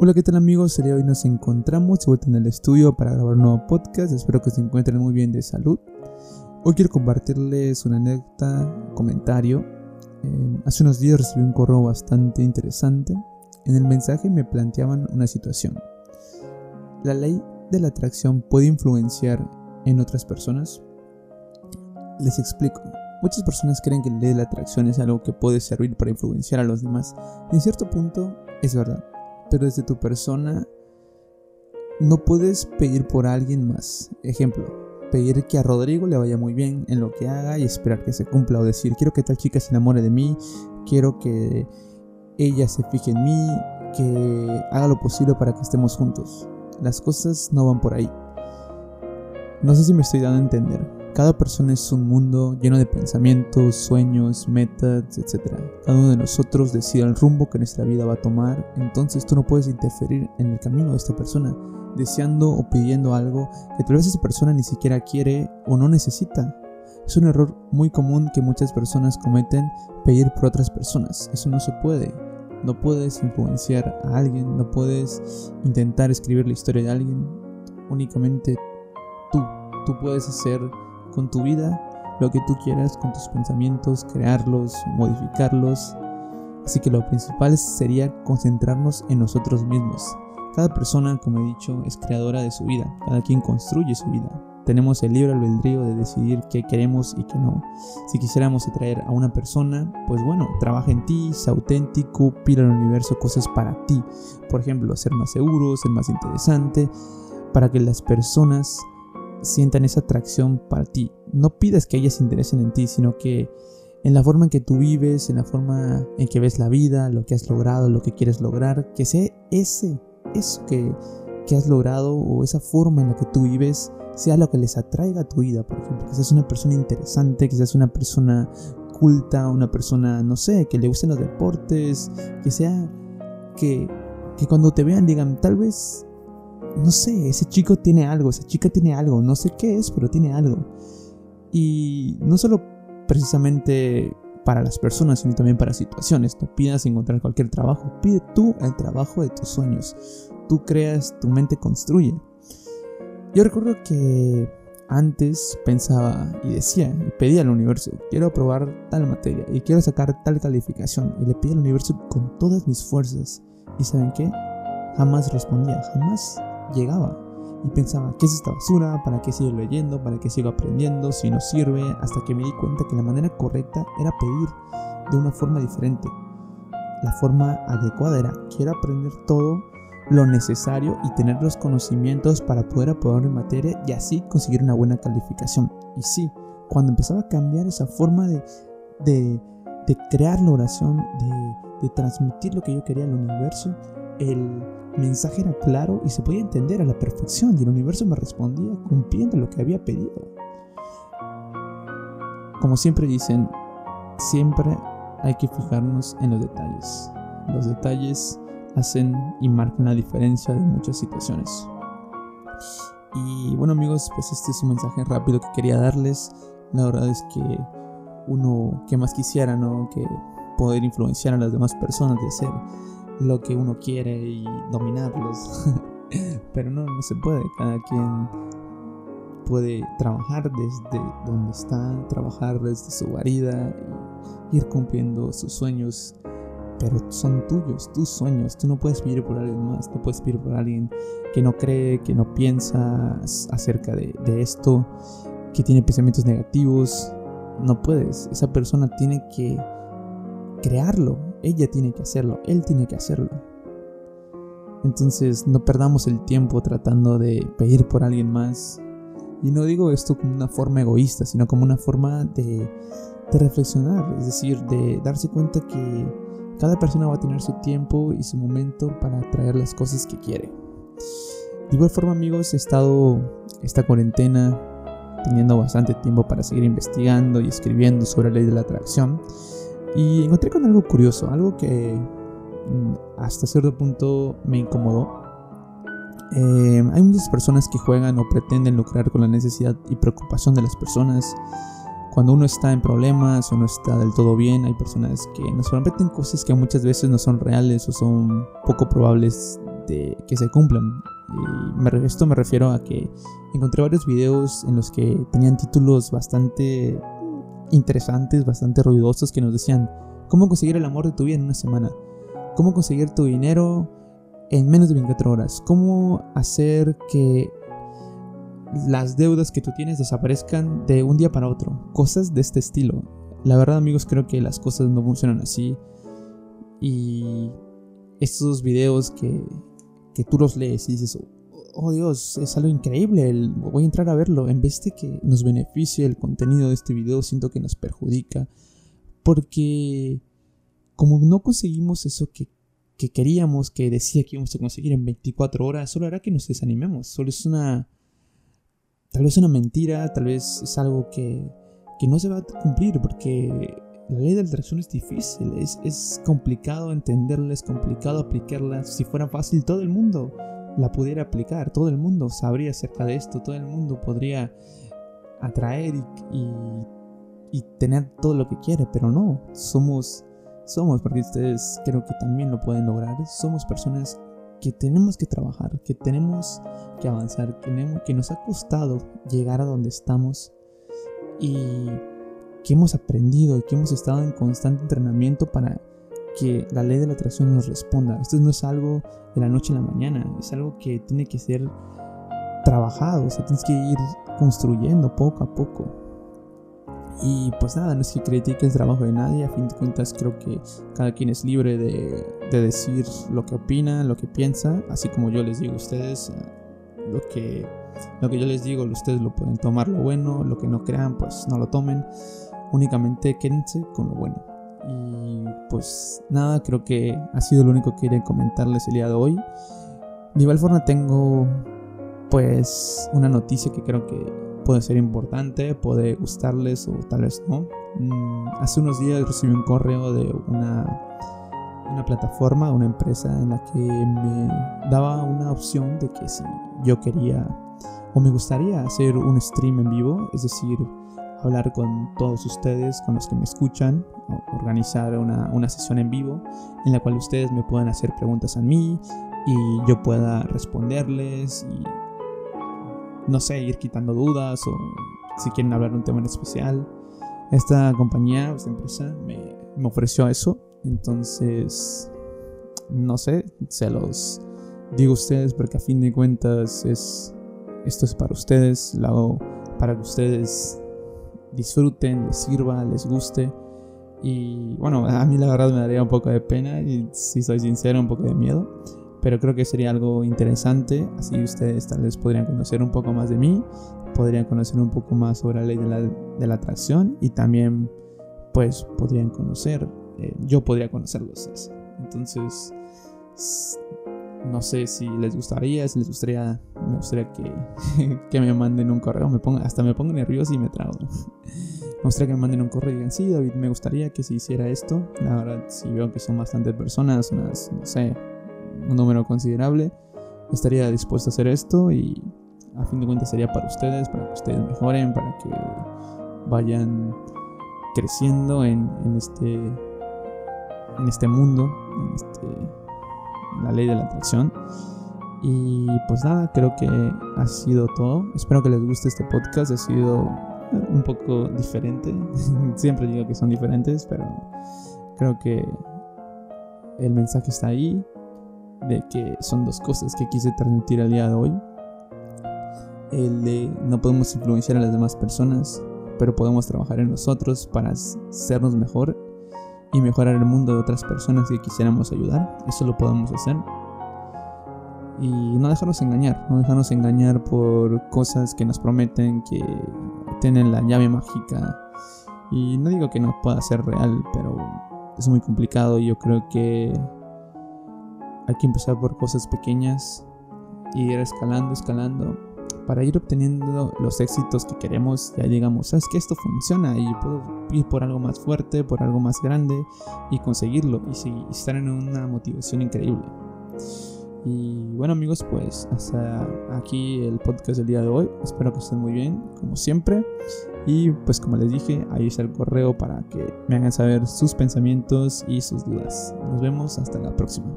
Hola, ¿qué tal amigos? El día de hoy nos encontramos de vuelta en el estudio para grabar un nuevo podcast. Espero que se encuentren muy bien de salud. Hoy quiero compartirles una anécdota, comentario. Eh, hace unos días recibí un correo bastante interesante. En el mensaje me planteaban una situación. ¿La ley de la atracción puede influenciar en otras personas? Les explico. Muchas personas creen que la ley de la atracción es algo que puede servir para influenciar a los demás. En cierto punto es verdad pero desde tu persona no puedes pedir por alguien más. Ejemplo, pedir que a Rodrigo le vaya muy bien en lo que haga y esperar que se cumpla o decir, quiero que tal chica se enamore de mí, quiero que ella se fije en mí, que haga lo posible para que estemos juntos. Las cosas no van por ahí. No sé si me estoy dando a entender. Cada persona es un mundo lleno de pensamientos, sueños, metas, etc. Cada uno de nosotros decide el rumbo que nuestra vida va a tomar, entonces tú no puedes interferir en el camino de esta persona, deseando o pidiendo algo que tal vez esa persona ni siquiera quiere o no necesita. Es un error muy común que muchas personas cometen pedir por otras personas. Eso no se puede. No puedes influenciar a alguien, no puedes intentar escribir la historia de alguien. Únicamente tú, tú puedes hacer con tu vida lo que tú quieras, con tus pensamientos, crearlos, modificarlos. Así que lo principal sería concentrarnos en nosotros mismos. Cada persona, como he dicho, es creadora de su vida. Cada quien construye su vida. Tenemos el libre albedrío de decidir qué queremos y qué no. Si quisiéramos atraer a una persona, pues bueno, trabaja en ti, sé auténtico, pide al universo cosas para ti. Por ejemplo, ser más seguro, ser más interesante, para que las personas sientan esa atracción para ti. No pidas que ellas se interesen en ti, sino que en la forma en que tú vives, en la forma en que ves la vida, lo que has logrado, lo que quieres lograr, que sea ese, eso que, que has logrado o esa forma en la que tú vives, sea lo que les atraiga a tu vida, por ejemplo, que seas una persona interesante, que seas una persona culta, una persona, no sé, que le gusten los deportes, que sea que, que cuando te vean digan, tal vez no sé, ese chico tiene algo, esa chica tiene algo, no sé qué es, pero tiene algo. Y no solo precisamente para las personas, sino también para situaciones. No pidas encontrar cualquier trabajo, pide tú el trabajo de tus sueños. Tú creas, tu mente construye. Yo recuerdo que antes pensaba y decía y pedía al universo, quiero aprobar tal materia y quiero sacar tal calificación y le pedí al universo con todas mis fuerzas. ¿Y saben qué? Jamás respondía, jamás llegaba y pensaba, ¿qué es esta basura? ¿Para qué sigo leyendo? ¿Para qué sigo aprendiendo? Si no sirve, hasta que me di cuenta que la manera correcta era pedir de una forma diferente. La forma adecuada era, quiero aprender todo lo necesario y tener los conocimientos para poder aprobar en materia y así conseguir una buena calificación. Y sí, cuando empezaba a cambiar esa forma de, de, crear la oración, de, de transmitir lo que yo quería al universo, el mensaje era claro y se podía entender a la perfección y el universo me respondía cumpliendo lo que había pedido. Como siempre dicen, siempre hay que fijarnos en los detalles. Los detalles hacen y marcan la diferencia de muchas situaciones. Y bueno amigos, pues este es un mensaje rápido que quería darles. La verdad es que uno que más quisiera, ¿no? Que poder influenciar a las demás personas de hacer lo que uno quiere y dominarlos. Pero no, no se puede. Cada quien puede trabajar desde donde está, trabajar desde su guarida ir cumpliendo sus sueños. Pero son tuyos, tus sueños. Tú no puedes pedir por alguien más, no puedes pedir por alguien que no cree, que no piensa acerca de esto, que tiene pensamientos negativos. No puedes. Esa persona tiene que crearlo, ella tiene que hacerlo, él tiene que hacerlo. Entonces no perdamos el tiempo tratando de pedir por alguien más. Y no digo esto como una forma egoísta, sino como una forma de, reflexionar, es decir, de darse cuenta que cada persona va a tener su tiempo y su momento para traer las cosas que quiere. De igual forma amigos, he estado esta cuarentena teniendo bastante tiempo para seguir investigando y escribiendo sobre la ley de la atracción. Y encontré con algo curioso, algo que mm, hasta cierto punto me incomodó. Eh, hay muchas personas que juegan o pretenden lucrar con la necesidad y preocupación de las personas. Cuando uno está en problemas o no está del todo bien, hay personas que nos prometen cosas que muchas veces no son reales o son poco probables este, que se cumplan. Y esto me refiero a que encontré varios videos en los que tenían títulos bastante interesantes, bastante ruidosos que nos decían cómo conseguir el amor de tu vida en una semana, cómo conseguir tu dinero en menos de 24 horas, cómo hacer que las deudas que tú tienes desaparezcan de un día para otro, cosas de este estilo. La verdad amigos creo que las cosas no funcionan así. Y estos videos que, que tú los lees y dices, oh Dios, es algo increíble, voy a entrar a verlo. En vez de que nos beneficie el contenido de este video, siento que nos perjudica. Porque como no conseguimos eso que, que queríamos, que decía que íbamos a conseguir en 24 horas, solo hará que nos desanimemos. Solo es una... Tal vez una mentira, tal vez es algo que, que no se va a cumplir porque la ley de la es difícil, es, es complicado entenderla, es complicado aplicarla. Si fuera fácil, todo el mundo la pudiera aplicar, todo el mundo sabría acerca de esto, todo el mundo podría atraer y, y, tener todo lo que quiere, pero no, somos, somos, porque ustedes creo que también lo pueden lograr, somos personas que tenemos que trabajar, que tenemos que avanzar, que, que nos ha costado llegar a donde estamos y que hemos aprendido y que hemos estado en constante entrenamiento para que la ley de la atracción nos responda. Esto no es algo de la noche a la mañana, es algo que tiene que ser trabajado, o sea, tienes que ir construyendo poco a poco. Y pues nada, no es que critique el trabajo de nadie, a fin de cuentas creo que cada quien es libre de, de decir lo que opina, lo que piensa, así como yo les digo a ustedes, eh, lo que, lo que yo les digo, ustedes lo pueden tomar lo bueno, lo que no crean, pues no lo tomen, únicamente quédense con lo bueno. Y pues nada, creo que ha sido lo único que quería comentarles el día de hoy. De igual forma tengo pues una noticia que creo que puede ser importante, puede gustarles o tal vez no. Mm, hace unos días recibí un correo de una, una plataforma, una empresa en la que me daba una opción de que si yo quería o me gustaría hacer un stream en vivo, es decir, hablar con todos ustedes, con los que me escuchan, organizar una, una, sesión en vivo en la cual ustedes me puedan hacer preguntas a mí y yo pueda responderles y no sé, ir quitando dudas o si quieren hablar de un tema en especial. Esta compañía, esta empresa me, me ofreció eso, entonces no sé, se los digo a ustedes porque a fin de cuentas es esto es para ustedes, para que ustedes disfruten, les sirva, les guste. Y bueno, a mí la verdad me daría un poco de pena y si soy sincero, un poco de miedo. Pero creo que sería algo interesante, así ustedes tal vez podrían conocer un poco más de mí, podrían conocer un poco más sobre la ley de la, de la atracción y también pues podrían conocer, eh, yo podría conocerlos. Entonces, no sé si les gustaría, si les gustaría, me gustaría que, que me manden un correo, me ponga, hasta me pongo nervioso y me trago. Me gustaría que me manden un correo y digan, sí, David, me gustaría que se hiciera esto. La verdad, si veo que son bastantes personas, unas, no sé, un número considerable, estaría dispuesto a hacer esto y a fin de cuentas sería para ustedes, para que ustedes mejoren, para que vayan creciendo en, en este en este mundo, este la ley de la atracción. Y pues nada, creo que ha sido todo. Espero que les guste este podcast. Ha sido un poco diferente. Siempre digo que son diferentes, pero creo que el mensaje está ahí. De que son dos cosas que quise transmitir al día de hoy. El de no podemos influenciar a las demás personas, pero podemos trabajar en nosotros para sernos mejor y mejorar el mundo de otras personas que quisiéramos ayudar. Eso lo podemos hacer. Y no dejarnos engañar, no dejarnos engañar por cosas que nos prometen que tienen la llave mágica. Y no digo que no pueda ser real, pero es muy complicado y yo creo que hay que empezar por cosas pequeñas y ir escalando, escalando para ir obteniendo los éxitos que queremos, ya digamos, sabes que esto funciona y puedo ir por algo más fuerte, por algo más grande y conseguirlo y, estar en una motivación increíble. Y bueno amigos, pues hasta aquí el podcast del día de hoy. Espero que estén muy bien, como siempre. Y pues como les dije, ahí está el correo para que me hagan saber sus pensamientos y sus dudas. Nos vemos hasta la próxima.